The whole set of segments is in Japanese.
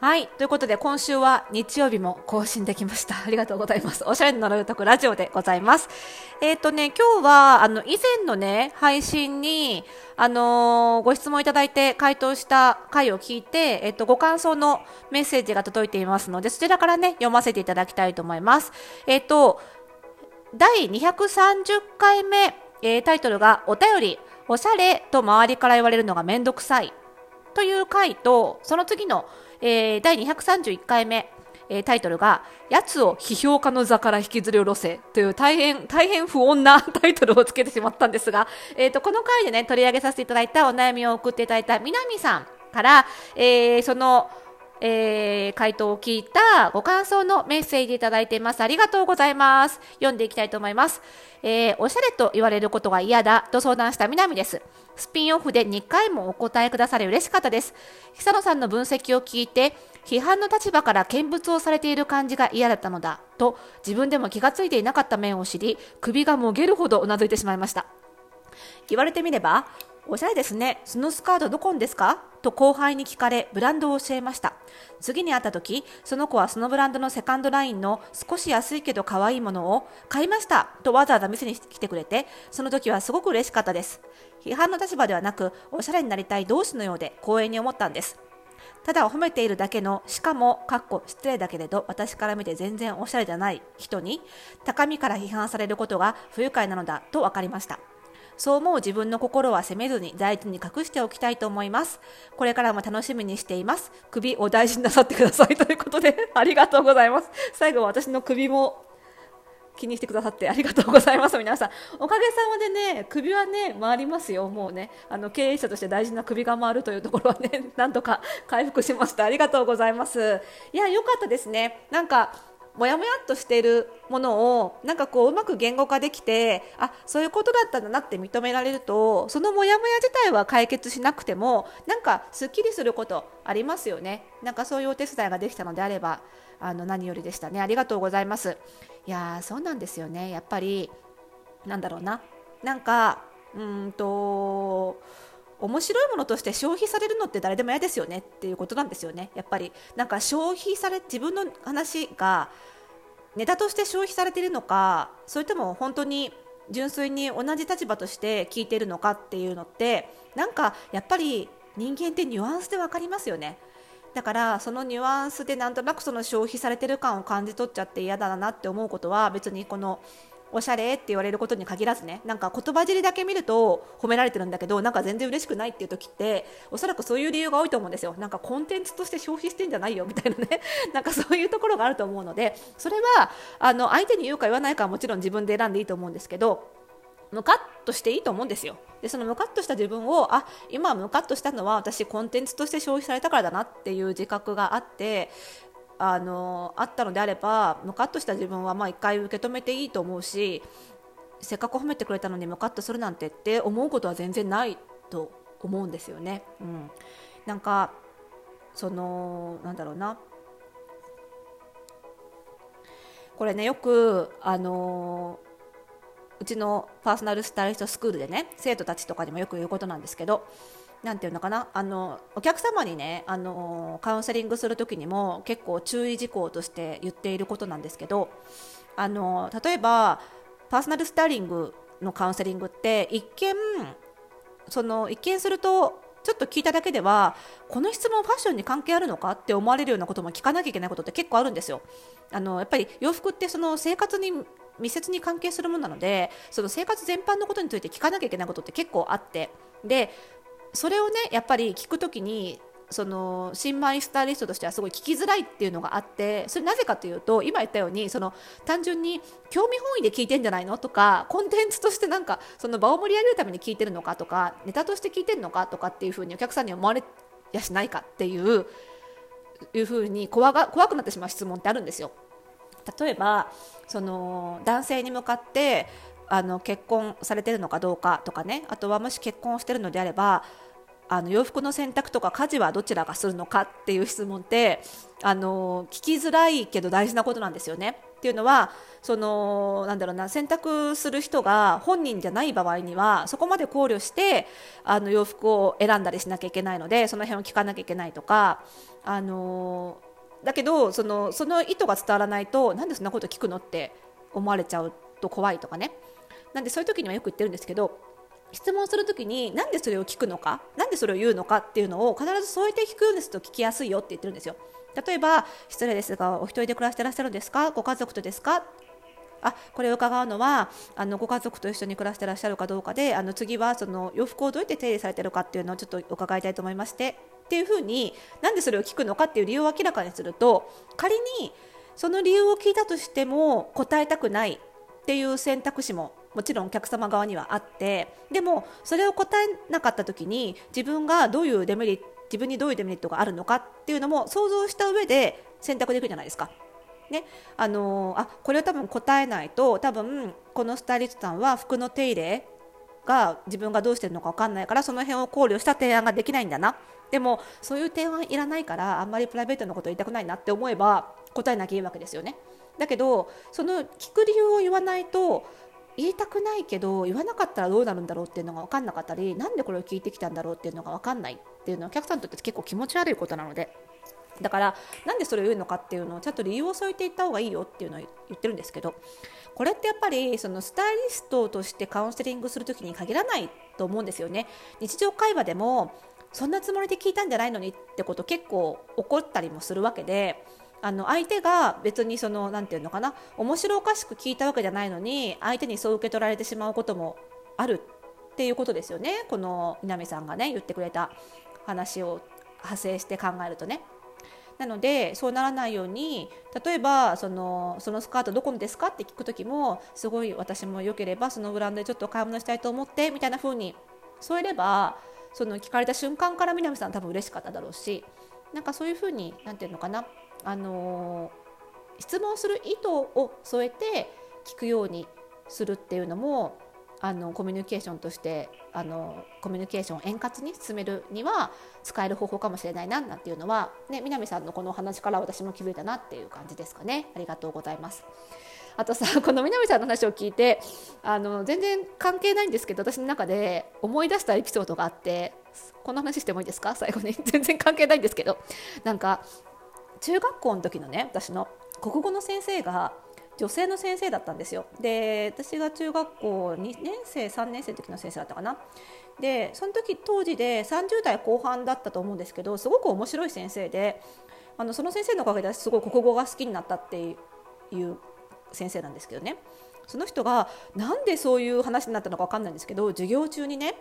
はい。ということで、今週は日曜日も更新できました。ありがとうございます。おしゃれの呪いとくラジオでございます。えっ、とね、今日は、あの、以前のね、配信に、あのーご質問いただいて回答した回を聞いて、えっ、と、ご感想のメッセージが届いていますので、そちらからね、読ませていただきたいと思います。えっ、と、第230回目、えータイトルが、お便り、おしゃれと周りから言われるのがめんどくさい。という回と、その次の、えー第231回目、えータイトルが、やつを批評家の座から引きずり下ろせという大変、大変不穏な タイトルをつけてしまったんですが、えっ、と、この回でね、取り上げさせていただいたお悩みを送っていただいた南さんから、えーその、えー回答を聞いたご感想のメッセージいただいています。ありがとうございます。読んでいきたいと思います。えーおしゃれと言われることが嫌だと相談した南です。スピンオフで2回もお答えくださり嬉しかったです。久野さんの分析を聞いて、批判の立場から見物をされている感じが嫌だったのだと自分でも気がついていなかった面を知り、首がもげるほどうなずいてしまいました。言われてみれば、おしゃれですね。そのスカートどこんですか？と後輩に聞かれ、ブランドを教えました。次に会った時、その子はそのブランドのセカンドラインの少し安いけど可愛いものを買いましたとわざわざ店に来てくれて、その時はすごく嬉しかったです。批判の立場ではなく、おしゃれになりたい同志のようで光栄に思ったんです。ただ褒めているだけの、しかも、かっこ失礼だけれど、私から見て全然おしゃれじゃない人に、高みから批判されることが不愉快なのだと分かりました。そう思う自分の心は責めずに大事に隠しておきたいと思います。これからも楽しみにしています。首を大事になさってくださいということで、ありがとうございます。最後は私の首も気にしてくださってありがとうございます皆さんおかげさまでね首はね回りますよもうねあの経営者として大事な首が回るというところはね なんとか回復しましたありがとうございますいや良かったですねなんかもやもやっとしているものをなんかこううまく言語化できてあそういうことだったんだなって認められるとそのもやもや自体は解決しなくてもなんかすっきりすることありますよね。なんかそういうお手伝いができたのであればあの何よりでしたね。ありがとうございます。いやーそうなんですよね。やっぱりなんだろうな。なんかうーんと面白いものとして消費されるのって誰でも嫌ですよねっていうことなんですよね。やっぱり。なんか消費され自分の話がネタとして消費されているのかそれとも本当に純粋に同じ立場として聞いているのかっていうのってなんかやっぱり人間ってニュアンスで分かりますよね。だからそのニュアンスでなんとなくその消費されてる感を感じ取っちゃって嫌だなって思うことは別にこのおしゃれって言われることに限らずねなんか言葉尻だけ見ると褒められてるんだけどなんか全然嬉しくないっていう時っておそらくそういう理由が多いと思うんですよ。なんかコンテンツとして消費してんじゃないよみたいなね。なんかそういうところがあると思うのでそれはあの相手に言うか言わないかはもちろん自分で選んでいいと思うんですけどムカッとしていいと思うんですよ。でそのムカッとした自分をあ今ムカッとしたのは私コンテンツとして消費されたからだなっていう自覚があってあのあったのであればムカッとした自分はまあ一回受け止めていいと思うしせっかく褒めてくれたのにムカッとするなんてって思うことは全然ないと思うんですよね。うん、なんかそのなんだろうなこれねよくあのうちのパーソナルスタイリストスクールでね生徒たちとかにもよく言うことなんですけどなんていうのかな？あのお客様にねあのカウンセリングする時にも結構注意事項として言っていることなんですけどあの例えばパーソナルスタイリングのカウンセリングって一見その一見するとちょっと聞いただけではこの質問ファッションに関係あるのか？って思われるようなことも聞かなきゃいけないことって結構あるんですよ。あのやっぱり洋服ってその生活に密接に関係するものなのでその生活全般のことについて聞かなきゃいけないことって結構あってでそれをねやっぱり聞くときにその新米スタイリストとしてはすごい聞きづらいっていうのがあってそれなぜかというと今言ったようにその単純に興味本位で聞いてんじゃないのとかコンテンツとしてなんかその場を盛り上げるために聞いてるのかとかネタとして聞いてるのかとかっていうふうにお客さんに思われやしないかっていういうふうに怖が怖くなってしまう質問ってあるんですよ。例えばその男性に向かってあの結婚されてるのかどうかとかねあとはもし結婚してるのであればあの洋服の選択とか家事はどちらがするのかっていう質問ってあの聞きづらいけど大事なことなんですよね。っていうのはそのなんだろうな選択する人が本人じゃない場合にはそこまで考慮してあの洋服を選んだりしなきゃいけないのでその辺を聞かなきゃいけないとかあのだけどそのその意図が伝わらないとなんでそんなこと聞くのって思われちゃうと怖いとかねなんでそういう時にはよく言ってるんですけど質問するときになんでそれを聞くのか？なんでそれを言うのかっていうのを必ず添えて聞くんですと聞きやすいよって言ってるんですよ。例えば失礼ですがお一人で暮らしてらっしゃるんですか？ご家族とですか？あこれを伺うのはあのご家族と一緒に暮らしてらっしゃるかどうかであの次はその洋服をどうやって手入れされてるかっていうのをちょっと伺いたいと思いましてっていうふうになんでそれを聞くのかっていう理由を明らかにすると仮にその理由を聞いたとしても答えたくないっていう選択肢ももちろんお客様側にはあってでもそれを答えなかった時に自分がどういうデメリット自分にどういうデメリットがあるのかっていうのも想像した上で選択できるじゃないですか。ね、あのー、あこれを多分答えないと多分このスタイリストさんは服の手入れが自分がどうしてるのか分かんないからその辺を考慮した提案ができないんだな。でもそういう提案いらないからあんまりプライベートのこと言いたくないなって思えば答えなきゃいいわけですよね。だけどその聞く理由を言わないと言いたくないけど言わなかったらどうなるんだろうっていうのが分かんなかったりなんでこれを聞いてきたんだろうっていうのが分かんないっていうのはお客さんにとって結構気持ち悪いことなので。だからなんでそれを言うのかっていうのをちゃんと理由を添えていった方がいいよっていうのを言ってるんですけどこれってやっぱりそのスタイリストとしてカウンセリングする時に限らないと思うんですよね。日常会話でもそんなつもりで聞いたんじゃないのにってこと結構起こったりもするわけであの相手が別にその何て言うのかな面白おかしく聞いたわけじゃないのに相手にそう受け取られてしまうこともあるっていうことですよねこの南さんがね言ってくれた話を派生して考えるとね。なのでそうならないように例えばそのそのスカートどこのですかって聞く時もすごい私も良ければそのブランドでちょっと買い物したいと思ってみたいな風に添えればその聞かれた瞬間から南さん多分嬉しかっただろうしなんかそういう風に何て言うのかなあの質問する意図を添えて聞くようにするっていうのもあのコミュニケーションとしてあのコミュニケーションを円滑に進めるには使える方法かもしれないななんていうのは、ね、南さんのこのお話から私も気づいたなっていう感じですかねありがとうございます。あとさ この南さんの話を聞いてあの全然関係ないんですけど私の中で思い出したエピソードがあってこんな話してもいいですか？最後に。全然関係ないんですけど。なんか中学校の時のね私の国語の先生が女性の先生だったんですよ。で私が中学校2年生3年生の時の先生だったかな。でその時当時で30代後半だったと思うんですけどすごく面白い先生であのその先生のおかげですごい国語が好きになったっていう先生なんですけどね。その人がなんでそういう話になったのか分かんないんですけど授業中にね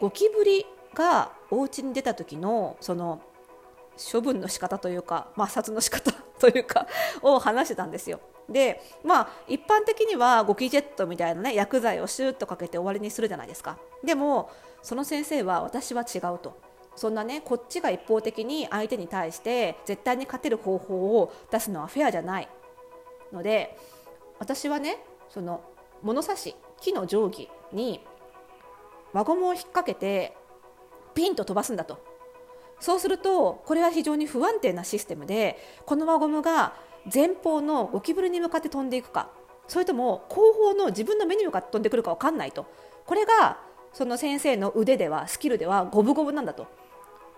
ゴキブリがお家に出た時のその処分の仕方というか抹殺の仕方というか を話してたんですよ。でまあ一般的にはゴキジェットみたいなね薬剤をシューッとかけて終わりにするじゃないですか。でもその先生は私は違うと。そんなねこっちが一方的に相手に対して絶対に勝てる方法を出すのはフェアじゃない。ので私はねその物差し木の定規に輪ゴムを引っ掛けてピンと飛ばすんだとそうするとこれは非常に不安定なシステムでこの輪ゴムが前方のゴキブリに向かって飛んでいくかそれとも後方の自分の目に向かって飛んでくるか分かんないとこれがその先生の腕ではスキルでは五分五分なんだと。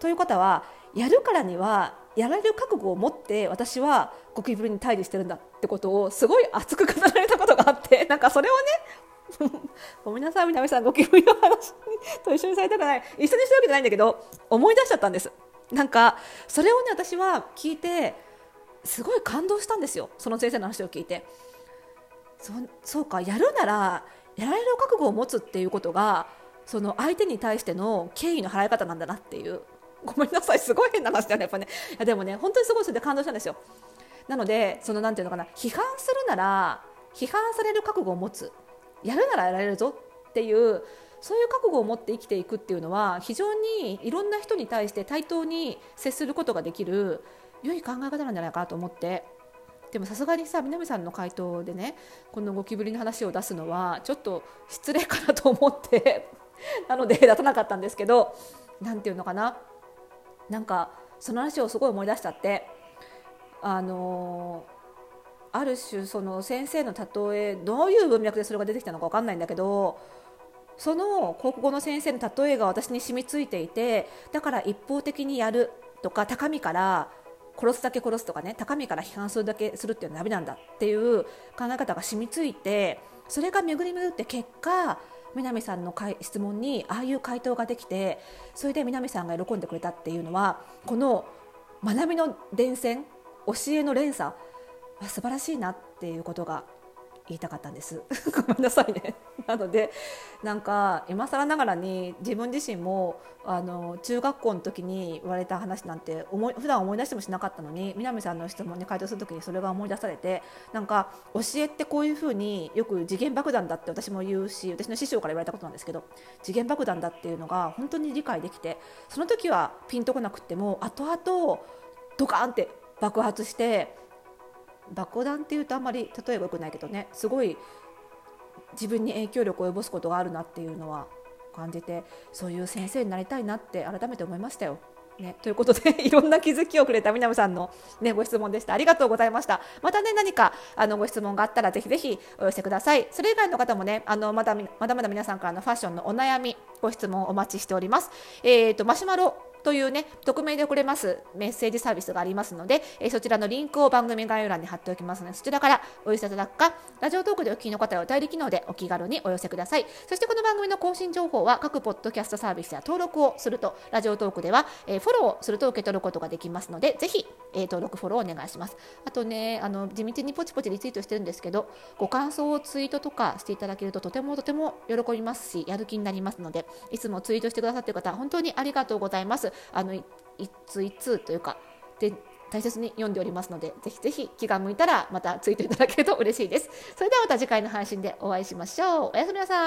ということはやるからにはやられる覚悟を持って私はゴキブリに対峙してるんだってことをすごい熱く語られたことがあってなんかそれをね ごめんなさい南さんゴキブリの話と一緒にされたくない。一緒にしてるわけじゃないんだけど思い出しちゃったんです。なんかそれをね私は聞いてすごい感動したんですよ。その先生の話を聞いて。そそうかやるならやられる覚悟を持つっていうことがその相手に対しての敬意の払い方なんだなっていう。ごめんなさいすごい変な話だねやっぱね。いやでもね本当にすごいそれで感動したんですよ。なのでそのなんていうのかな批判するなら批判される覚悟を持つ。やるならやられるぞっていうそういう覚悟を持って生きていくっていうのは非常にいろんな人に対して対等に接することができる良い考え方なんじゃないかなと思って。でもさすがにさ南さんの回答でねこのゴキブリの話を出すのはちょっと失礼かなと思って。なので出さなかったんですけど何て言うのかな。なんかその話をすごい思い出しちゃって。あのある種その先生の例えどういう文脈でそれが出てきたのか分かんないんだけどその国語の先生の例えが私に染みついていてだから一方的にやるとか高みから殺すだけ殺すとかね高みから批判するだけするっていうのはダメなんだっていう考え方が染みついてそれが巡り巡って結果南さんの質問にああいう回答ができてそれで南さんが喜んでくれたっていうのはこの学びの伝染教えの連鎖素晴らしいなっていうことが言いたかったんです。ごめんなさいね。なのでなんか今更ながらに自分自身もあの中学校の時に言われた話なんて思い普段思い出してもしなかったのに南さんの質問に回答する時にそれが思い出されてなんか教えってこういうふうによく次元爆弾だって私も言うし私の師匠から言われたことなんですけど次元爆弾だっていうのが本当に理解できてその時はピンとこなくっても後々ドカーンって爆発して爆弾っていうとあんまり例えばよくないけどねすごい自分に影響力を及ぼすことがあるなっていうのは感じてそういう先生になりたいなって改めて思いましたよ。ね、ということで いろんな気づきをくれた南さんの、ね、ご質問でした。ありがとうございました。またね何かあのご質問があったらぜひぜひお寄せください。それ以外の方もねあのまだまだまだ皆さんからのファッションのお悩みご質問お待ちしております。えっ、ー、とマシュマロというね、匿名で送れますメッセージサービスがありますので、えー、そちらのリンクを番組概要欄に貼っておきますので、そちらからお寄せいただくか、ラジオトークでお聞きの方はお便り機能でお気軽にお寄せください。そしてこの番組の更新情報は各ポッドキャストサービスや登録をすると、ラジオトークでは、えー、フォローすると受け取ることができますので、ぜひ、えー、登録、フォローお願いします。あとね、あの地道にポチポチリツイートしてるんですけど、ご感想をツイートとかしていただけるととてもとても喜びますし、やる気になりますので、いつもツイートしてくださっている方、本当にありがとうございます。あの一通一通というかで大切に読んでおりますのでぜひぜひ気が向いたらまたついていただけると嬉しいです。それではまた次回の配信でお会いしましょう。おやすみなさい。